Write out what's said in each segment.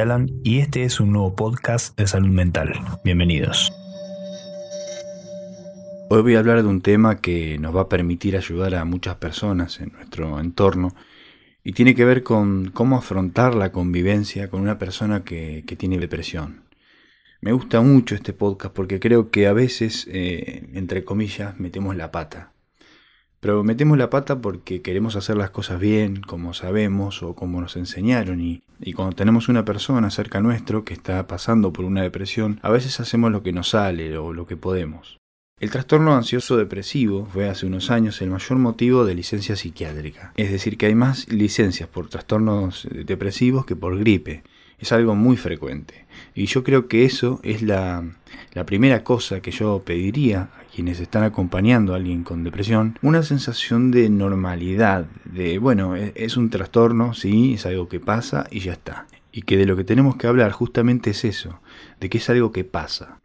Alan y este es un nuevo podcast de salud mental. Bienvenidos. Hoy voy a hablar de un tema que nos va a permitir ayudar a muchas personas en nuestro entorno y tiene que ver con cómo afrontar la convivencia con una persona que, tiene depresión. Me gusta mucho este podcast porque creo que a veces, eh, entre comillas, metemos la pata. Pero metemos la pata porque queremos hacer las cosas bien, como sabemos o como nos enseñaron. Y, cuando tenemos una persona cerca nuestro que está pasando por una depresión, a veces hacemos lo que nos sale o lo que podemos. El trastorno ansioso depresivo fue hace unos años el mayor motivo de licencia psiquiátrica. Es decir, que hay más licencias por trastornos depresivos que por gripe es algo muy frecuente. Y yo creo que eso es la, primera cosa que yo pediría a quienes están acompañando a alguien con depresión, una sensación de normalidad, de, bueno, es, es un trastorno, sí, es algo que pasa y ya está. Y que de lo que tenemos que hablar justamente es eso, de que es algo que pasa.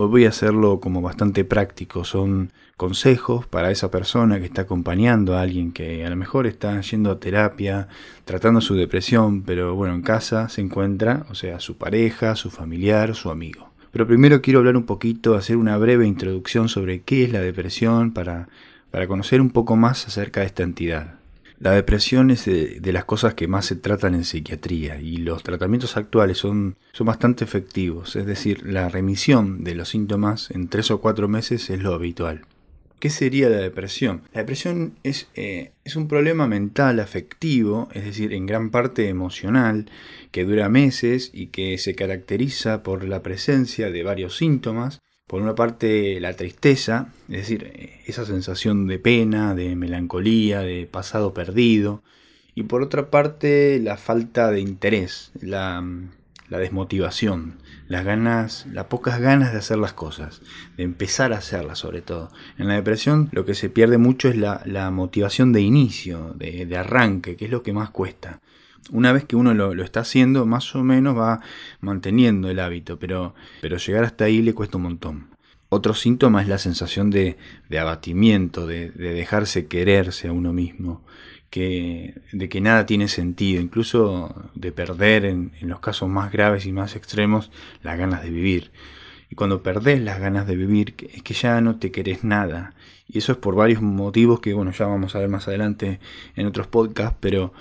Hoy voy a hacerlo como bastante práctico, son consejos para esa persona que está acompañando a alguien que a lo mejor está yendo a terapia, tratando su depresión, pero bueno, en casa se encuentra, o sea, su pareja, su familiar, su amigo. Pero primero quiero hablar un poquito, hacer una breve introducción sobre qué es la depresión para, para conocer un poco más acerca de esta entidad. La depresión es de, las cosas que más se tratan en psiquiatría y los tratamientos actuales son, son bastante efectivos, es decir, la remisión de los síntomas en tres o cuatro meses es lo habitual. ¿Qué sería la depresión? La depresión es, eh, es, un problema mental afectivo, es decir, en gran parte emocional, que dura meses y que se caracteriza por la presencia de varios síntomas por una parte la tristeza, es decir, esa sensación de pena, de melancolía, de pasado perdido, y por otra parte la falta de interés, la, desmotivación, las ganas, las pocas ganas de hacer las cosas, de empezar a hacerlas sobre todo. En la depresión lo que se pierde mucho es la, motivación de inicio, de, de arranque, que es lo que más cuesta una vez que uno lo, está haciendo, más o menos va manteniendo el hábito, pero, pero llegar hasta ahí le cuesta un montón. Otro síntoma es la sensación de, abatimiento, de, dejarse quererse a uno mismo, que, de que nada tiene sentido, incluso de perder en, en los casos más graves y más extremos las ganas de vivir. Y cuando perdés las ganas de vivir, es que ya no te querés nada. Y eso es por varios motivos que, bueno, ya vamos a ver más adelante en otros podcasts, pero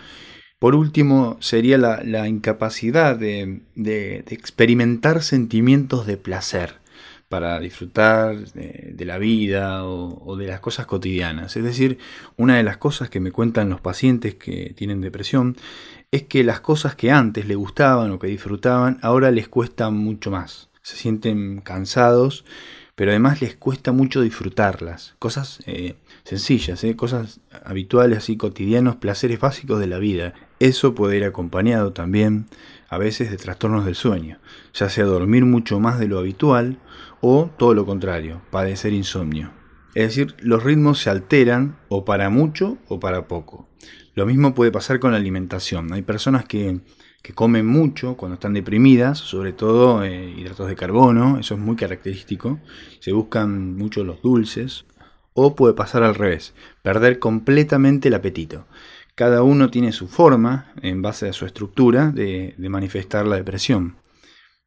por último, sería la, incapacidad de, experimentar sentimientos de placer para disfrutar de, la vida o, de las cosas cotidianas. Es decir, una de las cosas que me cuentan los pacientes que tienen depresión es que las cosas que antes les gustaban o que disfrutaban ahora les cuesta mucho más. Se sienten cansados, pero además les cuesta mucho disfrutarlas. Cosas eh, sencillas, eh, cosas habituales, así cotidianos, placeres básicos de la vida. Eso puede ir acompañado también a veces de trastornos del sueño, ya sea dormir mucho más de lo habitual o todo lo contrario, padecer insomnio. Es decir, los ritmos se alteran o para mucho o para poco. Lo mismo puede pasar con la alimentación. Hay personas que, comen mucho cuando están deprimidas, sobre todo eh, hidratos de carbono, eso es muy característico. Se buscan mucho los dulces. O puede pasar al revés, perder completamente el apetito. Cada uno tiene su forma, en base a su estructura, de, manifestar la depresión.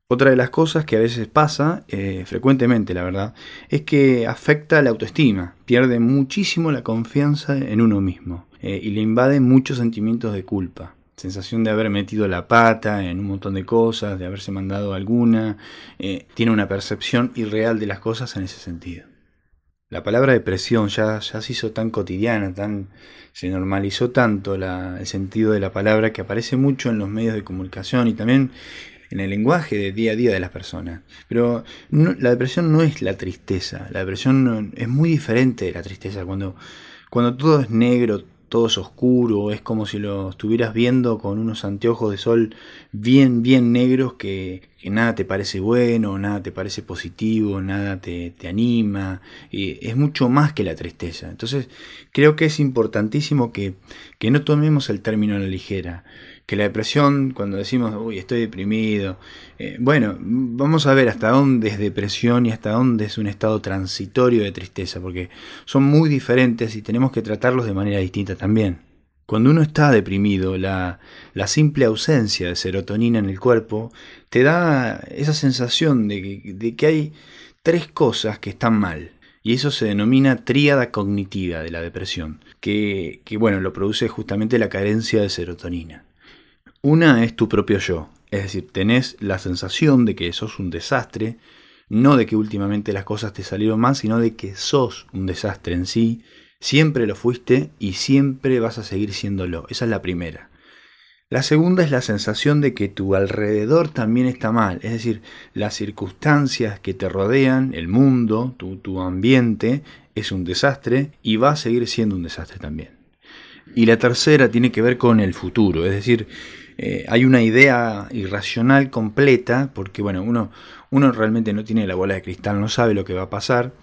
Otra de las cosas que a veces pasa, eh, frecuentemente la verdad, es que afecta la autoestima, pierde muchísimo la confianza en uno mismo eh, y le invade muchos sentimientos de culpa. Sensación de haber metido la pata en un montón de cosas, de haberse mandado alguna, eh, tiene una percepción irreal de las cosas en ese sentido. La palabra depresión ya, ya se hizo tan cotidiana, tan, se normalizó tanto el sentido de la palabra que aparece mucho en los medios de comunicación y también en el lenguaje de día a día de las personas. Pero la depresión no es la tristeza, la depresión es muy diferente de la tristeza. Cuando, cuando todo es negro, todo es oscuro, es como si lo estuvieras viendo con unos anteojos de sol bien, bien negros que, nada te parece bueno, nada te parece positivo, nada te, anima, es mucho más que la tristeza. Entonces creo que es importantísimo que, que no tomemos el término a la ligera que la depresión, cuando decimos, uy, estoy deprimido, eh, bueno, vamos a ver hasta dónde es depresión y hasta dónde es un estado transitorio de tristeza, porque son muy diferentes y tenemos que tratarlos de manera distinta también. Cuando uno está deprimido, la, la, simple ausencia de serotonina en el cuerpo te da esa sensación de que, de que hay tres cosas que están mal. Y eso se denomina tríada cognitiva de la depresión, que, que bueno, lo produce justamente la carencia de serotonina. Una es tu propio yo, es decir, tenés la sensación de que sos un desastre, no de que últimamente las cosas te salieron mal, sino de que sos un desastre en sí, Siempre lo fuiste y siempre vas a seguir siéndolo. Esa es la primera. La segunda es la sensación de que tu alrededor también está mal, es decir, las circunstancias que te rodean, el mundo, tu, ambiente, es un desastre y va a seguir siendo un desastre también. Y la tercera tiene que ver con el futuro, es decir, eh, hay una idea irracional completa, porque bueno, uno, uno realmente no tiene la bola de cristal, no sabe lo que va a pasar,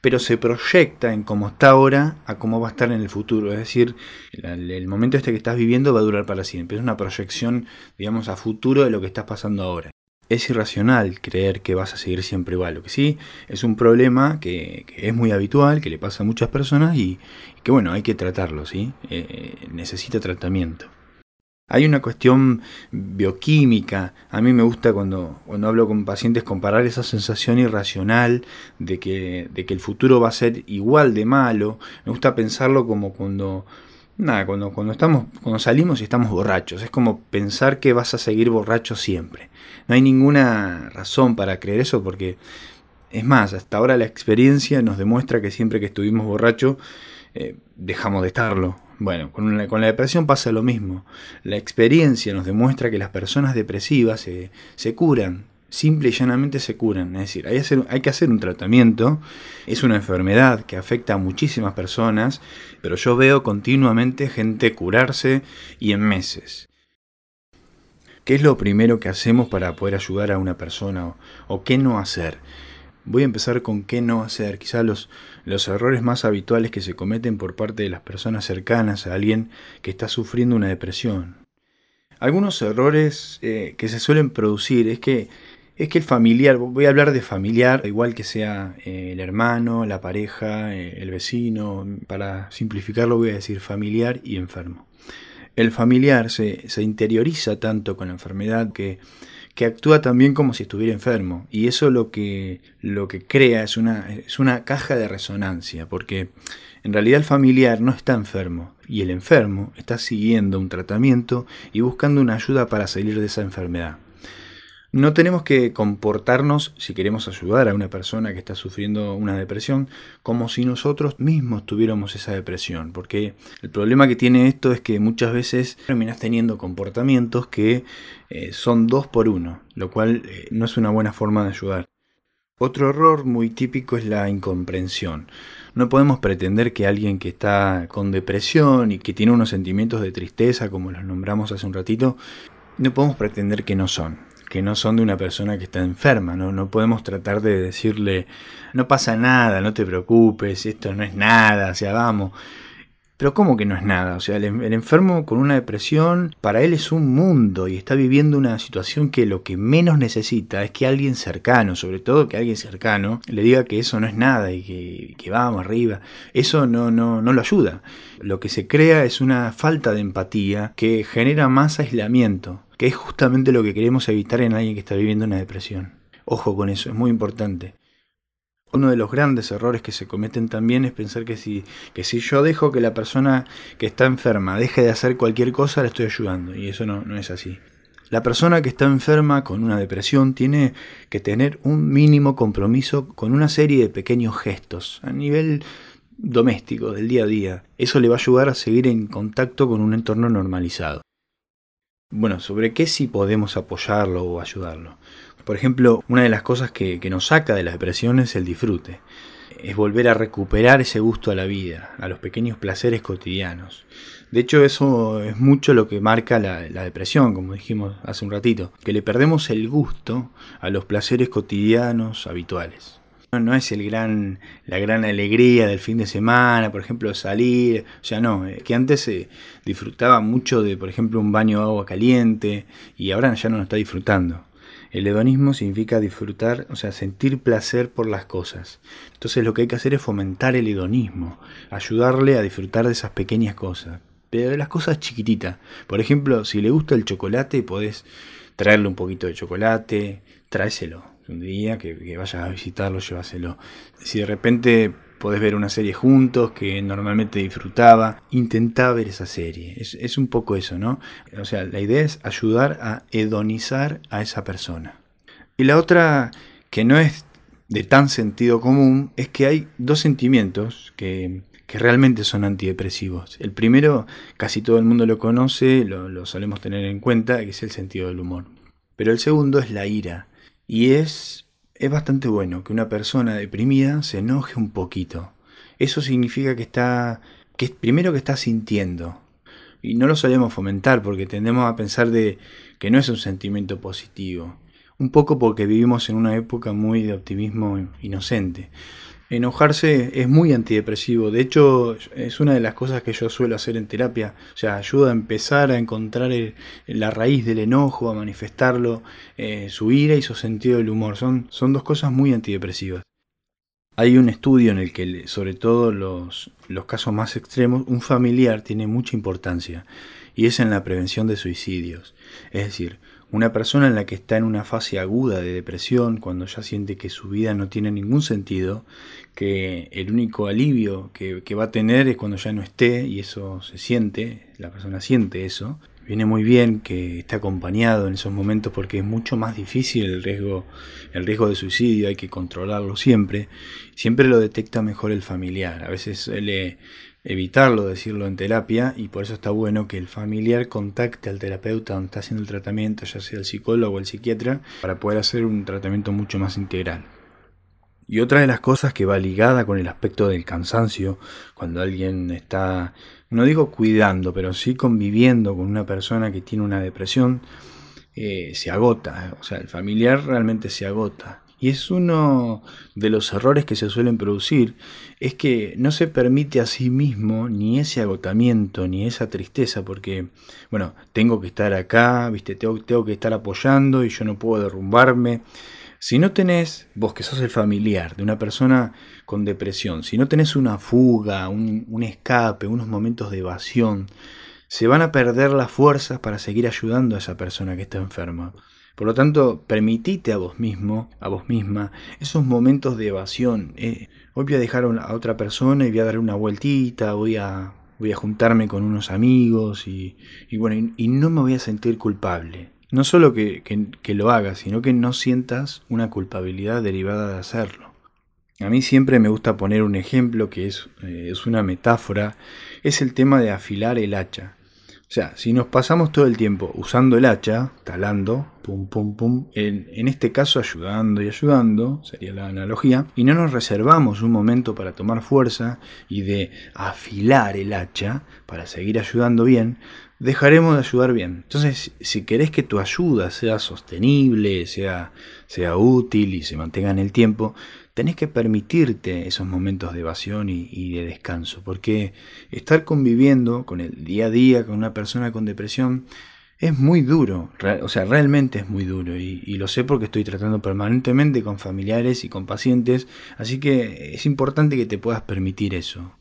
pero se proyecta en cómo está ahora a cómo va a estar en el futuro. Es decir, el, momento este que estás viviendo va a durar para siempre. Es una proyección, digamos, a futuro de lo que está pasando ahora. Es irracional creer que vas a seguir siempre igual. Lo que sí es un problema que, es muy habitual, que le pasa a muchas personas y, que, bueno, hay que tratarlo, ¿sí? Eh, necesita tratamiento. Hay una cuestión bioquímica. A mí me gusta cuando, cuando hablo con pacientes comparar esa sensación irracional de que, de que el futuro va a ser igual de malo. Me gusta pensarlo como cuando, nada, cuando, cuando, estamos, cuando salimos y estamos borrachos. Es como pensar que vas a seguir borracho siempre. No hay ninguna razón para creer eso porque, es más, hasta ahora la experiencia nos demuestra que siempre que estuvimos borrachos eh, dejamos de estarlo bueno, con la, depresión pasa lo mismo. La experiencia nos demuestra que las personas depresivas se, se curan, simple y llanamente se curan. Es decir, hay, que hacer un tratamiento. Es una enfermedad que afecta a muchísimas personas, pero yo veo continuamente gente curarse y en meses. ¿Qué es lo primero que hacemos para poder ayudar a una persona o qué no hacer? Voy a empezar con qué no hacer. Quizá los, los errores más habituales que se cometen por parte de las personas cercanas a alguien que está sufriendo una depresión. Algunos errores eh, que se suelen producir es que, es que el familiar, voy a hablar de familiar, igual que sea eh, el hermano, la pareja, eh, el vecino, para simplificarlo voy a decir familiar y enfermo. El familiar se, se interioriza tanto con la enfermedad que que actúa también como si estuviera enfermo. Y eso lo que, lo que crea es una, es una caja de resonancia, porque en realidad el familiar no está enfermo y el enfermo está siguiendo un tratamiento y buscando una ayuda para salir de esa enfermedad. No tenemos que comportarnos, si queremos ayudar a una persona que está sufriendo una depresión, como si nosotros mismos tuviéramos esa depresión, porque el problema que tiene esto es que muchas veces terminas teniendo comportamientos que eh, son dos por uno, lo cual eh, no es una buena forma de ayudar. Otro error muy típico es la incomprensión. No podemos pretender que alguien que está con depresión y que tiene unos sentimientos de tristeza, como los nombramos hace un ratito, no podemos pretender que no son que no son de una persona que está enferma, ¿no? No podemos tratar de decirle, no pasa nada, no te preocupes, esto no es nada, o sea, vamos. Pero ¿cómo que no es nada? O sea, el, enfermo con una depresión, para él es un mundo y está viviendo una situación que lo que menos necesita es que alguien cercano, sobre todo que alguien cercano, le diga que eso no es nada y que, que vamos arriba. Eso no, no, no lo ayuda. Lo que se crea es una falta de empatía que genera más aislamiento que es justamente lo que queremos evitar en alguien que está viviendo una depresión. Ojo con eso, es muy importante. Uno de los grandes errores que se cometen también es pensar que si, que si yo dejo que la persona que está enferma deje de hacer cualquier cosa, la estoy ayudando. Y eso no, no es así. La persona que está enferma con una depresión tiene que tener un mínimo compromiso con una serie de pequeños gestos a nivel doméstico, del día a día. Eso le va a ayudar a seguir en contacto con un entorno normalizado. Bueno, sobre qué sí podemos apoyarlo o ayudarlo. Por ejemplo, una de las cosas que, nos saca de la depresión es el disfrute. Es volver a recuperar ese gusto a la vida, a los pequeños placeres cotidianos. De hecho, eso es mucho lo que marca la, la, depresión, como dijimos hace un ratito, que le perdemos el gusto a los placeres cotidianos habituales. No es el gran, la gran alegría del fin de semana, por ejemplo, salir, o sea, no, eh, que antes se disfrutaba mucho de, por ejemplo, un baño de agua caliente y ahora ya no lo está disfrutando. El hedonismo significa disfrutar, o sea, sentir placer por las cosas. Entonces lo que hay que hacer es fomentar el hedonismo, ayudarle a disfrutar de esas pequeñas cosas. pero de las cosas chiquititas. Por ejemplo, si le gusta el chocolate, podés traerle un poquito de chocolate, tráeselo. Un día que, vayas a visitarlo, llévaselo. Si de repente podés ver una serie juntos que normalmente disfrutaba, intentá ver esa serie. Es, es un poco eso, ¿no? O sea, la idea es ayudar a hedonizar a esa persona. Y la otra, que no es de tan sentido común, es que hay dos sentimientos que, que realmente son antidepresivos. El primero, casi todo el mundo lo conoce, lo, lo solemos tener en cuenta, que es el sentido del humor. Pero el segundo es la ira. Y es, es bastante bueno que una persona deprimida se enoje un poquito. Eso significa que está, que primero que está sintiendo. Y no lo solemos fomentar porque tendemos a pensar de que no es un sentimiento positivo. Un poco porque vivimos en una época muy de optimismo inocente. Enojarse es muy antidepresivo, de hecho es una de las cosas que yo suelo hacer en terapia, o sea, ayuda a empezar a encontrar la raíz del enojo, a manifestarlo, eh, su ira y su sentido del humor, son, son dos cosas muy antidepresivas. Hay un estudio en el que, sobre todo los, los casos más extremos, un familiar tiene mucha importancia y es en la prevención de suicidios. Es decir, una persona en la que está en una fase aguda de depresión, cuando ya siente que su vida no tiene ningún sentido, que el único alivio que, va a tener es cuando ya no esté, y eso se siente, la persona siente eso, viene muy bien que esté acompañado en esos momentos porque es mucho más difícil el riesgo, el riesgo de suicidio, hay que controlarlo siempre. Siempre lo detecta mejor el familiar. A veces le, evitarlo decirlo en terapia y por eso está bueno que el familiar contacte al terapeuta donde está haciendo el tratamiento, ya sea el psicólogo o el psiquiatra, para poder hacer un tratamiento mucho más integral. Y otra de las cosas que va ligada con el aspecto del cansancio, cuando alguien está, no digo cuidando, pero sí conviviendo con una persona que tiene una depresión, eh, se agota, o sea, el familiar realmente se agota. Y es uno de los errores que se suelen producir, es que no se permite a sí mismo ni ese agotamiento, ni esa tristeza, porque, bueno, tengo que estar acá, viste, tengo, tengo que estar apoyando y yo no puedo derrumbarme. Si no tenés, vos que sos el familiar de una persona con depresión, si no tenés una fuga, un, un escape, unos momentos de evasión, se van a perder las fuerzas para seguir ayudando a esa persona que está enferma. Por lo tanto, permitite a vos mismo, a vos misma, esos momentos de evasión. Eh, hoy voy a dejar a otra persona y voy a dar una vueltita, voy a, voy a juntarme con unos amigos y, bueno, y, no me voy a sentir culpable. No solo que, lo hagas, sino que no sientas una culpabilidad derivada de hacerlo. A mí siempre me gusta poner un ejemplo que es, eh, es una metáfora, es el tema de afilar el hacha. O sea, si nos pasamos todo el tiempo usando el hacha, talando, pum, pum, pum, en, este caso ayudando y ayudando, sería la analogía, y no nos reservamos un momento para tomar fuerza y de afilar el hacha para seguir ayudando bien, dejaremos de ayudar bien. Entonces, si querés que tu ayuda sea sostenible, sea, sea útil y se mantenga en el tiempo, tenés que permitirte esos momentos de evasión y, de descanso, porque estar conviviendo con el día a día con una persona con depresión es muy duro, o sea, realmente es muy duro y, y, lo sé porque estoy tratando permanentemente con familiares y con pacientes, así que es importante que te puedas permitir eso.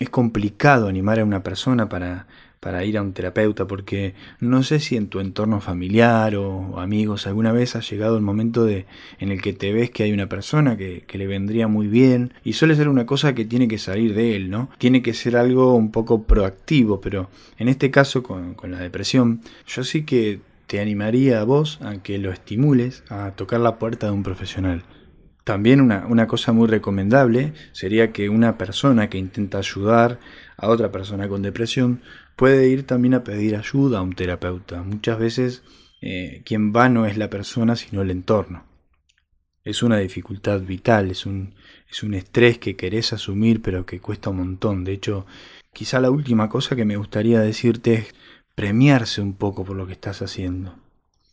Es complicado animar a una persona para, para ir a un terapeuta, porque no sé si en tu entorno familiar o amigos alguna vez ha llegado el momento de, en el que te ves que hay una persona que, le vendría muy bien y suele ser una cosa que tiene que salir de él, ¿no? Tiene que ser algo un poco proactivo, pero en este caso con, con la depresión, yo sí que te animaría a vos a que lo estimules a tocar la puerta de un profesional. También una, una, cosa muy recomendable sería que una persona que intenta ayudar a otra persona con depresión puede ir también a pedir ayuda a un terapeuta. Muchas veces eh, quien va no es la persona sino el entorno. Es una dificultad vital, es un, es un estrés que querés asumir pero que cuesta un montón. De hecho, quizá la última cosa que me gustaría decirte es premiarse un poco por lo que estás haciendo.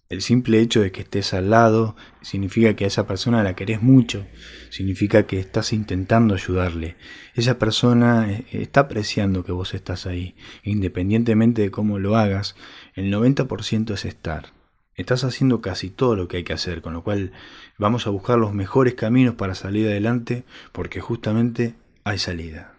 El simple hecho de que estés al lado significa que a esa persona la querés mucho, significa que estás intentando ayudarle. Esa persona eh, está apreciando que vos estás ahí, independientemente de cómo lo hagas, el 90% es estar. Estás haciendo casi todo lo que hay que hacer, con lo cual vamos a buscar los mejores caminos para salir adelante porque justamente hay salida.